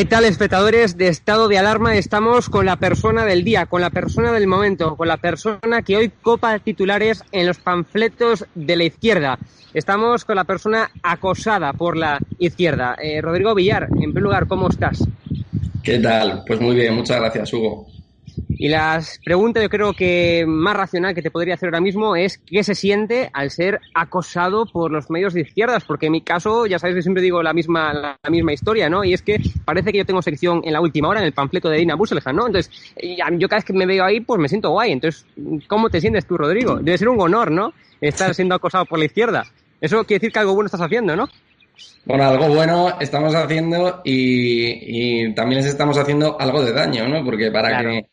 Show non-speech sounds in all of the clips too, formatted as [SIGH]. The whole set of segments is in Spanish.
¿Qué tal, espectadores de estado de alarma? Estamos con la persona del día, con la persona del momento, con la persona que hoy copa titulares en los panfletos de la izquierda. Estamos con la persona acosada por la izquierda. Eh, Rodrigo Villar, en primer lugar, ¿cómo estás? ¿Qué tal? Pues muy bien, muchas gracias, Hugo. Y la pregunta yo creo que más racional que te podría hacer ahora mismo es qué se siente al ser acosado por los medios de izquierdas, porque en mi caso, ya sabes que siempre digo la misma, la, misma historia, ¿no? Y es que parece que yo tengo sección en la última hora en el panfleto de Dina Busselja, ¿no? Entonces, yo cada vez que me veo ahí, pues me siento guay. Entonces, ¿cómo te sientes tú, Rodrigo? Debe ser un honor, ¿no? Estar siendo acosado por la izquierda. Eso quiere decir que algo bueno estás haciendo, ¿no? Bueno, algo bueno estamos haciendo y, también les estamos haciendo algo de daño, ¿no? Porque para que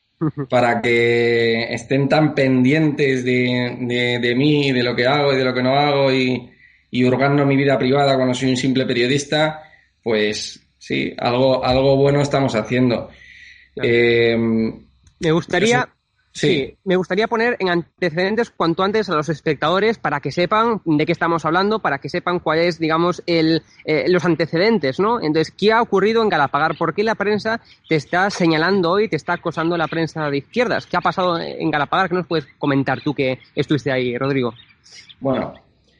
para que estén tan pendientes de, de, mí, de lo que hago y de lo que no hago y, y hurgando mi vida privada cuando soy un simple periodista, pues sí, algo, algo bueno estamos haciendo. Eh, me gustaría, Sí. me gustaría poner en antecedentes cuanto antes a los espectadores para que sepan de qué estamos hablando, para que sepan cuál es, digamos, el, eh, los antecedentes, ¿no? Entonces, ¿qué ha ocurrido en Galapagar? ¿Por qué la prensa te está señalando hoy, te está acosando la prensa de izquierdas? ¿Qué ha pasado en Galapagar? ¿Qué nos puedes comentar tú que estuviste ahí, Rodrigo? Bueno,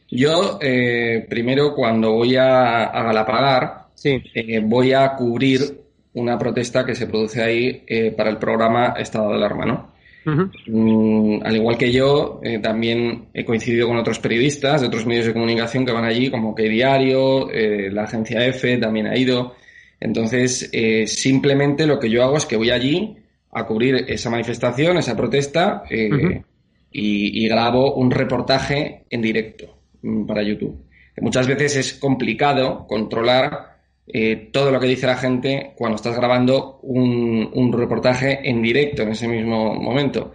yo eh, primero cuando voy a, Galapagar, sí. Eh, voy a cubrir una protesta que se produce ahí para el programa Estado de Alarma, ¿no? Mm, al igual que yo, eh, también he coincidido con otros periodistas de otros medios de comunicación que van allí, como que Diario, eh, la agencia EFE también ha ido. Entonces, eh, simplemente lo que yo hago es que voy allí a cubrir esa manifestación, esa protesta, y, y, grabo un reportaje en directo mm, para YouTube. Muchas veces es complicado controlar eh, todo lo que dice la gente cuando estás grabando un, un reportaje en directo en ese mismo momento.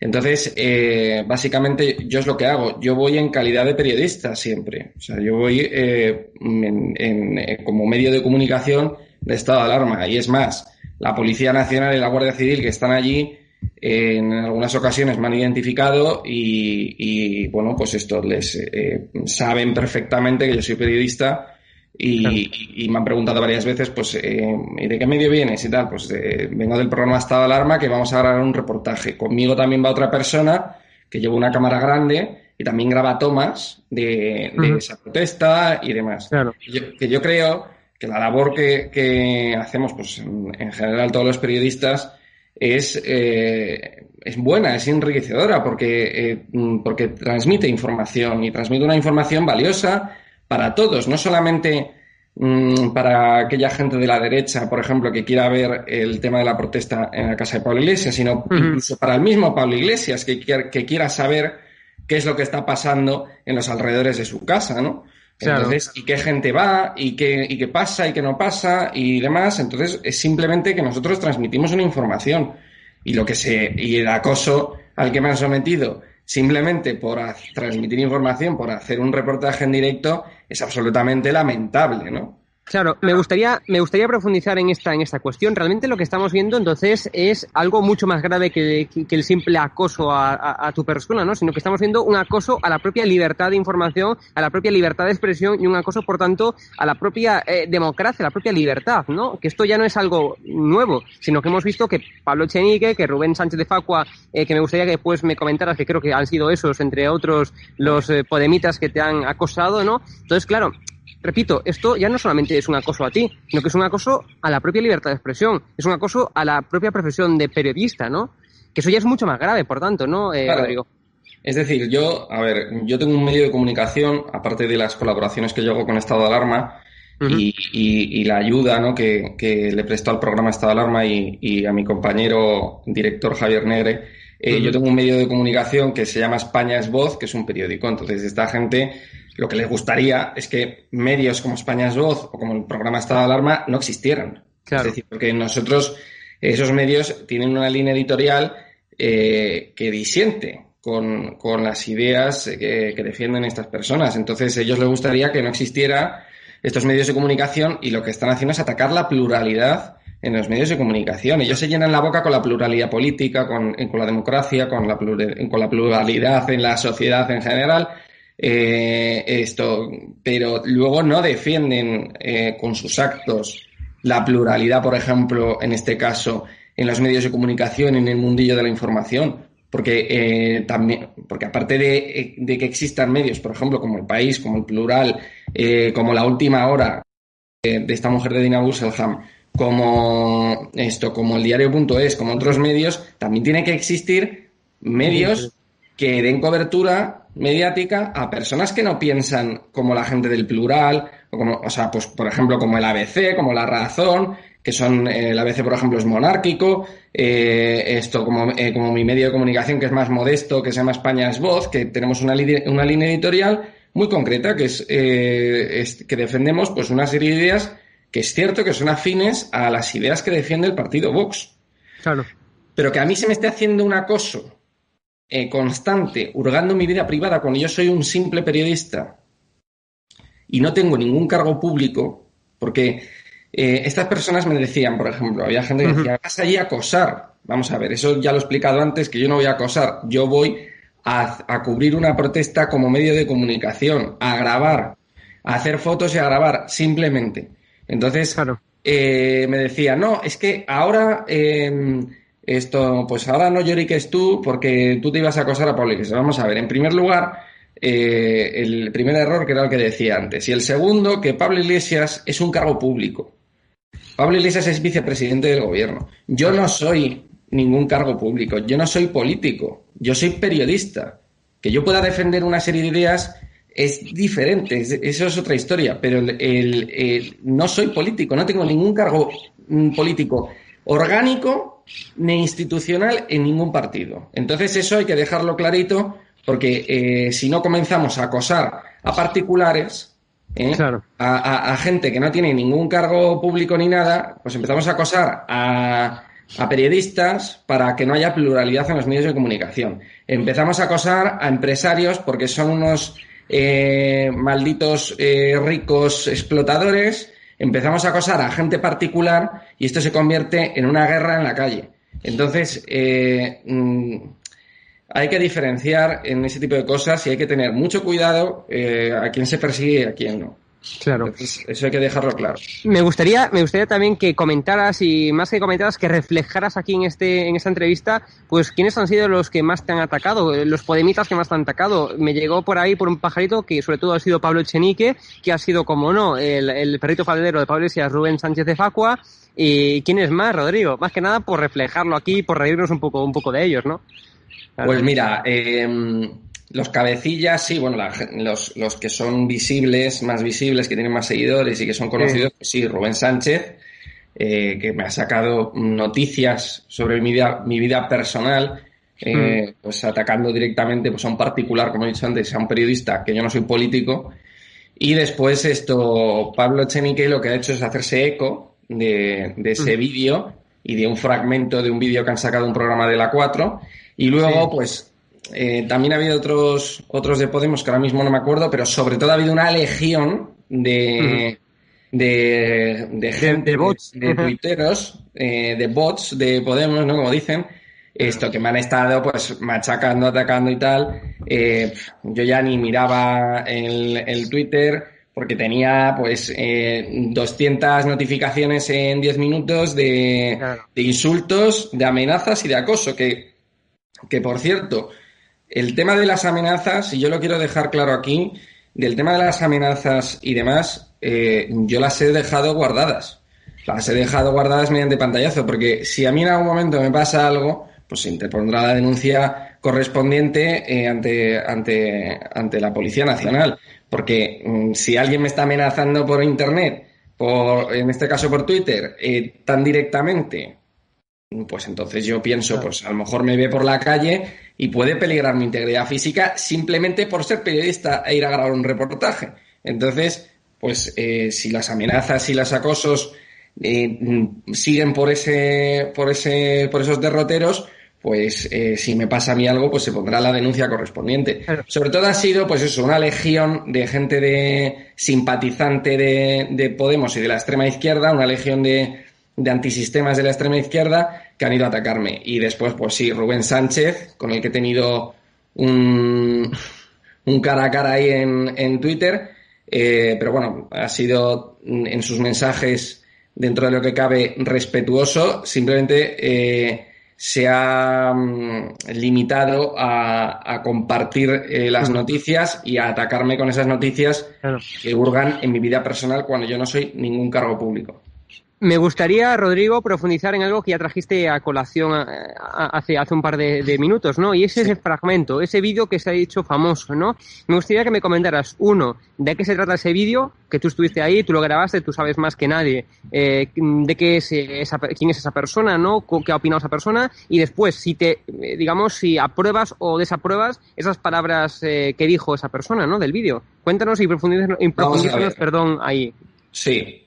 Entonces, eh, básicamente, yo es lo que hago. Yo voy en calidad de periodista siempre. O sea, yo voy eh, en, como medio de comunicación de estado de alarma. Y es más, la Policía Nacional y la Guardia Civil que están allí, en algunas ocasiones me han identificado y, y bueno, pues esto les saben perfectamente que yo soy periodista y, me han preguntado varias veces, pues, eh, ¿de qué medio vienes y tal? Pues vengo del programa Estado de Alarma que vamos a grabar un reportaje. Conmigo también va otra persona que lleva una cámara grande y también graba tomas de, esa protesta y demás. que yo creo que la labor que, hacemos, pues, en, general todos los periodistas, es, eh, es buena, es enriquecedora, porque, eh, porque transmite información y transmite una información valiosa para todos, no solamente mm, para aquella gente de la derecha, por ejemplo, que quiera ver el tema de la protesta en la casa de Pablo Iglesias, sino incluso para el mismo Pablo Iglesias, que, que quiera saber qué es lo que está pasando en los alrededores de su casa, ¿no? Entonces, y qué gente va, y qué, y qué pasa, y qué no pasa, y demás. Entonces, es simplemente que nosotros transmitimos una información. Y lo que se, y el acoso al que me han sometido simplemente por transmitir información, por hacer un reportaje en directo, es absolutamente lamentable, ¿no? Claro, me gustaría, me gustaría profundizar en esta, en esta cuestión. Realmente lo que estamos viendo entonces es algo mucho más grave que, el simple acoso a, tu persona, ¿no? Sino que estamos viendo un acoso a la propia libertad de información, a la propia libertad de expresión y un acoso, por tanto, a la propia eh, democracia, a la propia libertad, ¿no? Que esto ya no es algo nuevo, sino que hemos visto que Pablo Chenique, que Rubén Sánchez de Facua, eh, que me gustaría que después me comentaras, que creo que han sido esos, entre otros, los eh, podemitas que te han acosado, ¿no? Entonces, claro, repito, esto ya no solamente es un acoso a ti, sino que es un acoso a la propia libertad de expresión, es un acoso a la propia profesión de periodista, ¿no? Que eso ya es mucho más grave, por tanto, ¿no, eh, Rodrigo? Es decir, yo, a ver, yo tengo un medio de comunicación, aparte de las colaboraciones que yo hago con Estado de Alarma y, la ayuda ¿no? que, le presto al programa Estado de Alarma y, a mi compañero director Javier Negre. Eh, yo tengo un medio de comunicación que se llama España es Voz, que es un periódico. Entonces, esta gente lo que les gustaría es que medios como España es Voz o como el programa Estado de Alarma no existieran. Es decir, porque nosotros, esos medios tienen una línea editorial eh, que disiente con, las ideas que, que, defienden estas personas. Entonces, a ellos les gustaría que no existiera estos medios de comunicación y lo que están haciendo es atacar la pluralidad en los medios de comunicación. Ellos se llenan la boca con la pluralidad política, con, con la democracia, con la, con la pluralidad en la sociedad en general eh, esto, pero luego no defienden eh, con sus actos la pluralidad, por ejemplo, en este caso, en los medios de comunicación, en el mundillo de la información. Porque eh, también, porque aparte de, que existan medios, por ejemplo, como el país, como el plural, eh, como la última hora de esta mujer de Dina Busselham, como esto, como el diario.es, como otros medios, también tiene que existir medios que den cobertura mediática a personas que no piensan como la gente del plural, o como, o sea, pues por ejemplo como el ABC, como La Razón, que son, eh, el ABC por ejemplo es monárquico, eh, esto como, eh, como mi medio de comunicación que es más modesto, que se llama España es Voz, que tenemos una, una línea editorial muy concreta, que es, es, que defendemos pues una serie de ideas que es cierto que son afines a las ideas que defiende el partido Vox. Claro. Pero que a mí se me esté haciendo un acoso eh, constante, hurgando mi vida privada cuando yo soy un simple periodista y no tengo ningún cargo público, porque eh, estas personas me decían, por ejemplo, había gente que decía, vas allí a acosar. Vamos a ver, eso ya lo he explicado antes, que yo no voy a acosar, yo voy a, cubrir una protesta como medio de comunicación, a grabar, a hacer fotos y a grabar, simplemente. Entonces, eh, me decía, no, es que ahora em, esto, pues ahora no lloriques tú porque tú te ibas a acosar a Pablo Iglesias. Vamos a ver, en primer lugar, eh, el primer error que era el que decía antes. Y el segundo, que Pablo Iglesias es un cargo público. Pablo Iglesias es vicepresidente del gobierno. Yo no soy ningún cargo público. Yo no soy político. Yo soy periodista. Que yo pueda defender una serie de ideas es diferente. Eso es otra historia. Pero el, no soy político. No tengo ningún cargo mm, político orgánico ni institucional en ningún partido. Entonces eso hay que dejarlo clarito porque eh, si no comenzamos a acosar a particulares, ¿eh? a, gente que no tiene ningún cargo público ni nada, pues empezamos a acosar a, periodistas para que no haya pluralidad en los medios de comunicación. Empezamos a acosar a empresarios porque son unos eh, malditos ricos explotadores empezamos a acosar a gente particular y esto se convierte en una guerra en la calle. Entonces, eh, mm, hay que diferenciar en ese tipo de cosas y hay que tener mucho cuidado eh, a quién se persigue y a quién no. Claro. eso hay que dejarlo claro. Me gustaría, me gustaría también que comentaras y más que comentaras, que reflejaras aquí en este, en esta entrevista, pues quiénes han sido los que más te han atacado, los podemitas que más te han atacado. Me llegó por ahí por un pajarito que sobre todo ha sido Pablo Echenique, que ha sido, como no, el, perrito faldero de Pablo Iglesias, Rubén Sánchez de Facua. ¿Y quién es más, Rodrigo? Más que nada por reflejarlo aquí, por reírnos un poco, un poco de ellos, ¿no? Pues mira, eh, los cabecillas, sí, bueno, los, los, que son visibles, más visibles, que tienen más seguidores y que son conocidos, sí, sí Rubén Sánchez, eh, que me ha sacado noticias sobre mi vida, mi vida personal, eh, mm. pues atacando directamente pues, a un particular, como he dicho antes, a un periodista, que yo no soy político. Y después esto, Pablo Echenique lo que ha hecho es hacerse eco de, de ese mm. vídeo y de un fragmento de un vídeo que han sacado un programa de la 4. Y luego, pues, eh, también ha habido otros, otros de Podemos que ahora mismo no me acuerdo, pero sobre todo ha habido una legión de, de, de, gente, de, bots, de, tuiteros, eh, de bots de Podemos, ¿no? Como dicen, esto que me han estado pues machacando, atacando y tal. Eh, yo ya ni miraba el, el Twitter porque tenía pues eh, 200 notificaciones en 10 minutos de, de, insultos, de amenazas y de acoso, que, que por cierto, el tema de las amenazas, y yo lo quiero dejar claro aquí, del tema de las amenazas y demás, eh, yo las he dejado guardadas. Las he dejado guardadas mediante pantallazo, porque si a mí en algún momento me pasa algo, pues se interpondrá la denuncia correspondiente eh, ante, ante, ante la Policía Nacional. Porque mm, si alguien me está amenazando por Internet, por, en este caso por Twitter, eh, tan directamente, pues entonces yo pienso, pues a lo mejor me ve por la calle y puede peligrar mi integridad física simplemente por ser periodista e ir a grabar un reportaje. Entonces, pues eh, si las amenazas y los acosos eh, siguen por ese, por ese, por esos derroteros, pues eh, si me pasa a mí algo, pues se pondrá la denuncia correspondiente. Sobre todo ha sido, pues eso, una legión de gente de simpatizante de, de Podemos y de la extrema izquierda, una legión de, de antisistemas de la extrema izquierda que han ido a atacarme. Y después, pues sí, Rubén Sánchez, con el que he tenido un, un cara a cara ahí en, en Twitter. Eh, pero bueno, ha sido en sus mensajes dentro de lo que cabe, respetuoso, simplemente eh, se ha mm, limitado a, compartir eh, las noticias y a atacarme con esas noticias que hurgan en mi vida personal cuando yo no soy ningún cargo público. Me gustaría, Rodrigo, profundizar en algo que ya trajiste a colación hace, hace un par de, minutos, ¿no? Y es ese fragmento, ese vídeo que se ha hecho famoso, ¿no? Me gustaría que me comentaras, uno, de qué se trata ese vídeo, que tú estuviste ahí, tú lo grabaste, tú sabes más que nadie, eh, de qué es esa, quién es esa persona, ¿no? ¿Qué ha opinado esa persona? Y después, si te, eh, digamos, si apruebas o desapruebas esas palabras eh, que dijo esa persona, ¿no? Del vídeo. Cuéntanos y profundízanos, perdón, ahí. Sí,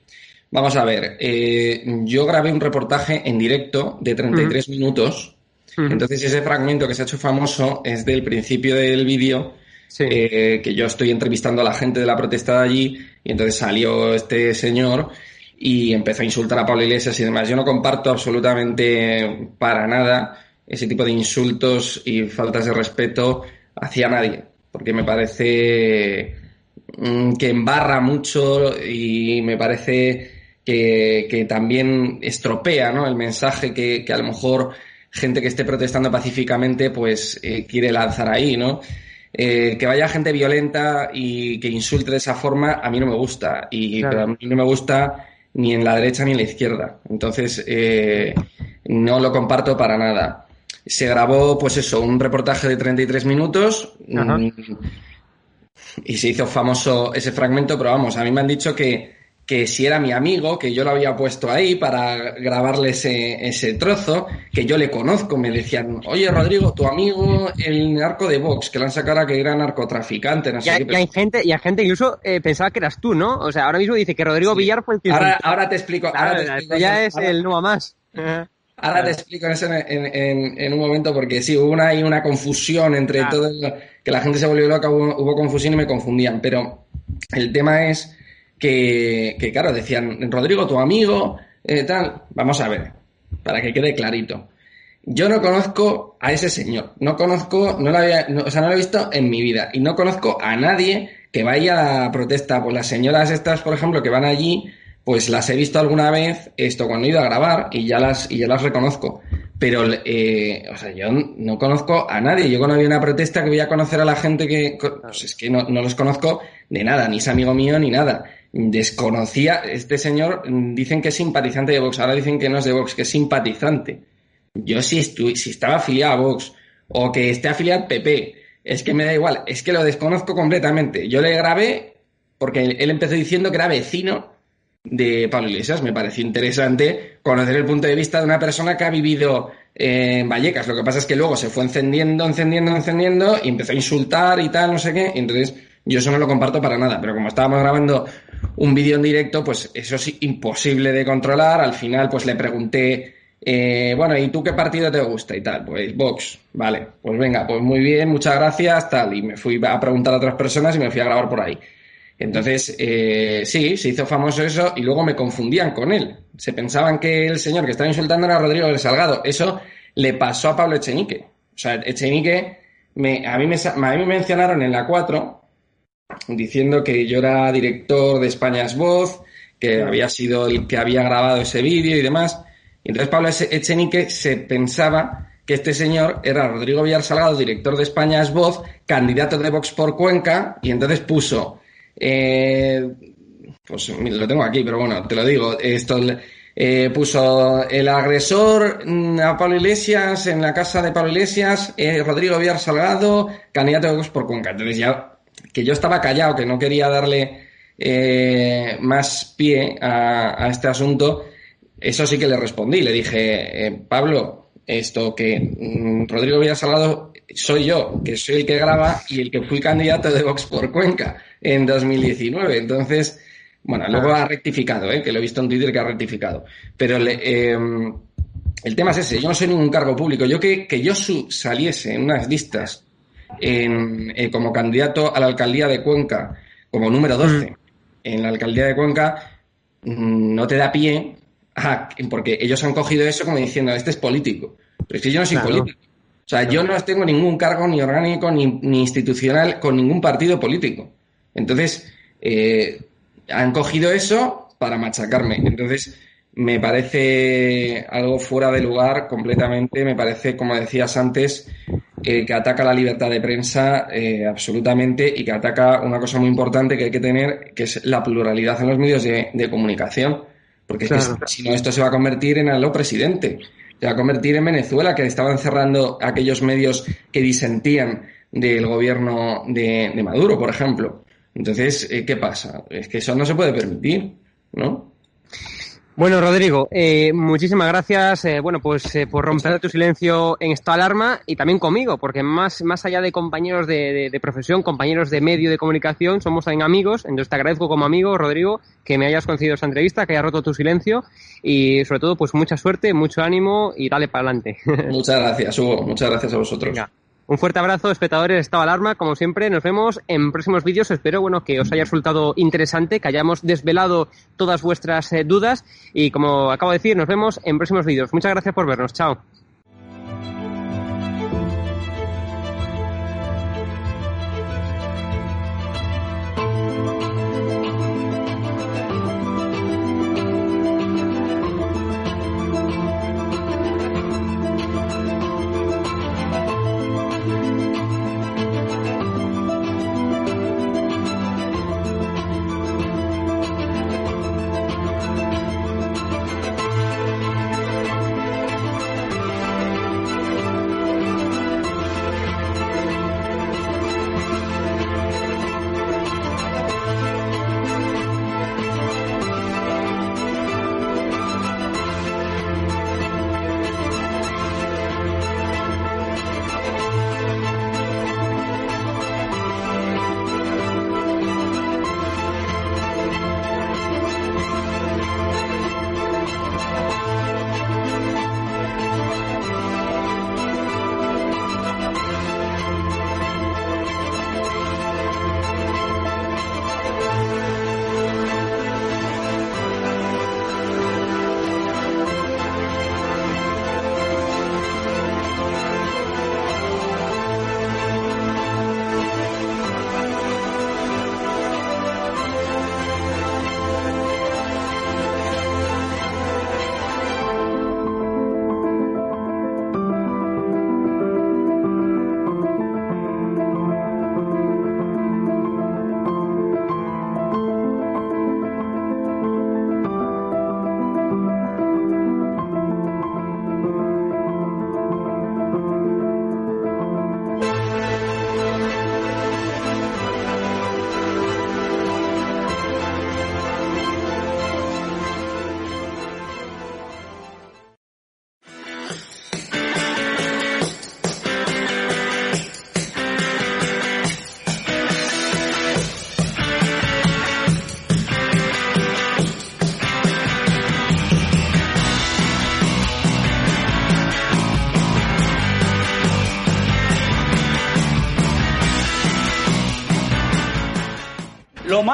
Vamos a ver, eh, yo grabé un reportaje en directo de 33 minutos. Entonces ese fragmento que se ha hecho famoso es del principio del vídeo, eh, que yo estoy entrevistando a la gente de la protesta de allí y entonces salió este señor y empezó a insultar a Pablo Iglesias y demás. Yo no comparto absolutamente para nada ese tipo de insultos y faltas de respeto hacia nadie, porque me parece mm, que embarra mucho y me parece que, también estropea ¿no? el mensaje que, a lo mejor gente que esté protestando pacíficamente pues eh, quiere lanzar ahí, ¿no? Eh, que vaya gente violenta y que insulte de esa forma a mí no me gusta. Y a mí no me gusta ni en la derecha ni en la izquierda. Entonces eh, no lo comparto para nada. Se grabó pues eso un reportaje de 33 minutos mm, y se hizo famoso ese fragmento pero vamos a mí me han dicho que que si era mi amigo, que yo lo había puesto ahí para grabarle ese, ese trozo, que yo le conozco, me decían, oye Rodrigo, tu amigo, el narco de Vox, que le han sacado a que era narcotraficante, no sé y, hay gente, y hay gente incluso eh, pensaba que eras tú, ¿no? O sea, ahora mismo dice que Rodrigo Villar fue el que... Ahora, ahora te explico. ahora ya es el no más. [LAUGHS] Ahora te explico eso en, en, un momento porque sí, hubo una, una confusión entre todo, que la gente se volvió loca, hubo confusión y me confundían, pero el tema es que, claro, decían, Rodrigo, tu amigo, eh, tal. Vamos a ver, para que quede clarito. Yo no conozco a ese señor, no conozco, no lo había, o sea, no lo he visto en mi vida y no conozco a nadie que vaya a protesta. Pues las señoras estas, por ejemplo, que van allí, pues las he visto alguna vez esto cuando he ido a grabar y ya las, y ya las reconozco. Pero, eh, o sea, yo no conozco a nadie. Yo cuando había una protesta que voy a conocer a la gente que, pues es que no, no los conozco de nada, ni es amigo mío ni nada desconocía, este señor mm, dicen que es simpatizante de Vox, ahora dicen que no es de Vox, que es simpatizante. Yo si, si estaba afiliado a Vox o que esté afiliado al PP, es que me da igual, es que lo desconozco completamente. Yo le grabé porque él empezó diciendo que era vecino de Pablo Iglesias. Me pareció interesante conocer el punto de vista de una persona que ha vivido en Vallecas. Lo que pasa es que luego se fue encendiendo, encendiendo, encendiendo y empezó a insultar y tal, no sé qué. entonces yo eso no lo comparto para nada, pero como estábamos grabando un vídeo en directo, pues eso es imposible de controlar. Al final, pues le pregunté, eh, bueno, ¿y tú qué partido te gusta y tal? Pues Vox, vale, pues venga, pues muy bien, muchas gracias, tal. Y me fui a preguntar a otras personas y me fui a grabar por ahí. Entonces, eh, sí, se hizo famoso eso y luego me confundían con él. Se pensaban que el señor que estaba insultando era Rodrigo del Salgado. Eso le pasó a Pablo Echenique. O sea, Echenique, me, a, mí me, a mí me mencionaron en la 4 diciendo que yo era director de España's Voz, que había sido el que había grabado ese vídeo y demás. Y entonces Pablo Echenique se pensaba que este señor era Rodrigo Villar Salgado, director de España's Voz, candidato de Vox por Cuenca, y entonces puso, eh, pues lo tengo aquí, pero bueno, te lo digo, esto eh, puso el agresor mm, a Pablo Iglesias en la casa de Pablo Iglesias, eh, Rodrigo Villar Salgado, candidato de Vox por Cuenca. Entonces ya que yo estaba callado, que no quería darle eh, más pie a, este asunto, eso sí que le respondí. Le dije, eh, Pablo, esto que mm, Rodrigo Villasalado soy yo, que soy el que graba y el que fui candidato de Vox por Cuenca en 2019. Entonces, bueno, luego ha rectificado, ¿eh? que lo he visto en Twitter que ha rectificado. Pero em, el tema es ese, yo no soy ningún cargo público. Yo que, que yo saliese en unas listas en, eh, como candidato a la alcaldía de Cuenca, como número 12 mm. en la alcaldía de Cuenca, mm, no te da pie, porque ellos han cogido eso como diciendo, este es político. Pero es que yo no soy político. O sea, yo no tengo ningún cargo ni orgánico ni, institucional con ningún partido político. Entonces, eh, han cogido eso para machacarme. Entonces, me parece algo fuera de lugar completamente. Me parece, como decías antes, que ataca la libertad de prensa eh, absolutamente y que ataca una cosa muy importante que hay que tener, que es la pluralidad en los medios de, comunicación. Porque si no, esto se va a convertir en algo presidente. Se va a convertir en Venezuela, que estaban cerrando aquellos medios que disentían del gobierno de, de Maduro, por ejemplo. Entonces, eh, ¿qué pasa? Es que eso no se puede permitir, ¿no? Bueno, Rodrigo, eh, muchísimas gracias, eh, bueno, pues eh, por romper tu silencio en esta alarma y también conmigo, porque más, más allá de compañeros de, profesión, compañeros de medio de comunicación, somos también amigos, entonces te agradezco como amigo, Rodrigo, que me hayas concedido esta entrevista, que hayas roto tu silencio y sobre todo, pues mucha suerte, mucho ánimo y dale para adelante. [LAUGHS] Muchas gracias, Hugo, muchas gracias a vosotros. Un fuerte abrazo, espectadores de Estado Alarma. Como siempre, nos vemos en próximos vídeos. Espero bueno, que os haya resultado interesante, que hayamos desvelado todas vuestras eh, dudas. Y como acabo de decir, nos vemos en próximos vídeos. Muchas gracias por vernos. Chao.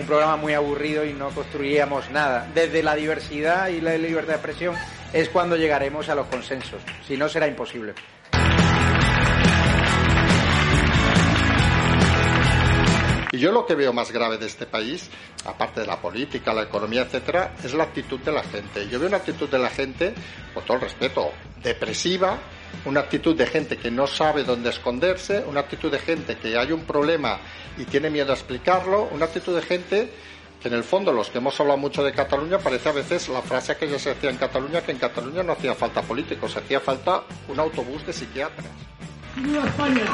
un programa muy aburrido y no construiríamos nada. Desde la diversidad y la libertad de expresión es cuando llegaremos a los consensos. Si no, será imposible. Y yo lo que veo más grave de este país, aparte de la política, la economía, etcétera, es la actitud de la gente. Yo veo una actitud de la gente, con todo el respeto, depresiva, una actitud de gente que no sabe dónde esconderse, una actitud de gente que hay un problema y tiene miedo a explicarlo, una actitud de gente que en el fondo los que hemos hablado mucho de Cataluña parece a veces la frase que ya se decía en Cataluña que en Cataluña no hacía falta políticos, hacía falta un autobús de psiquiatras. España!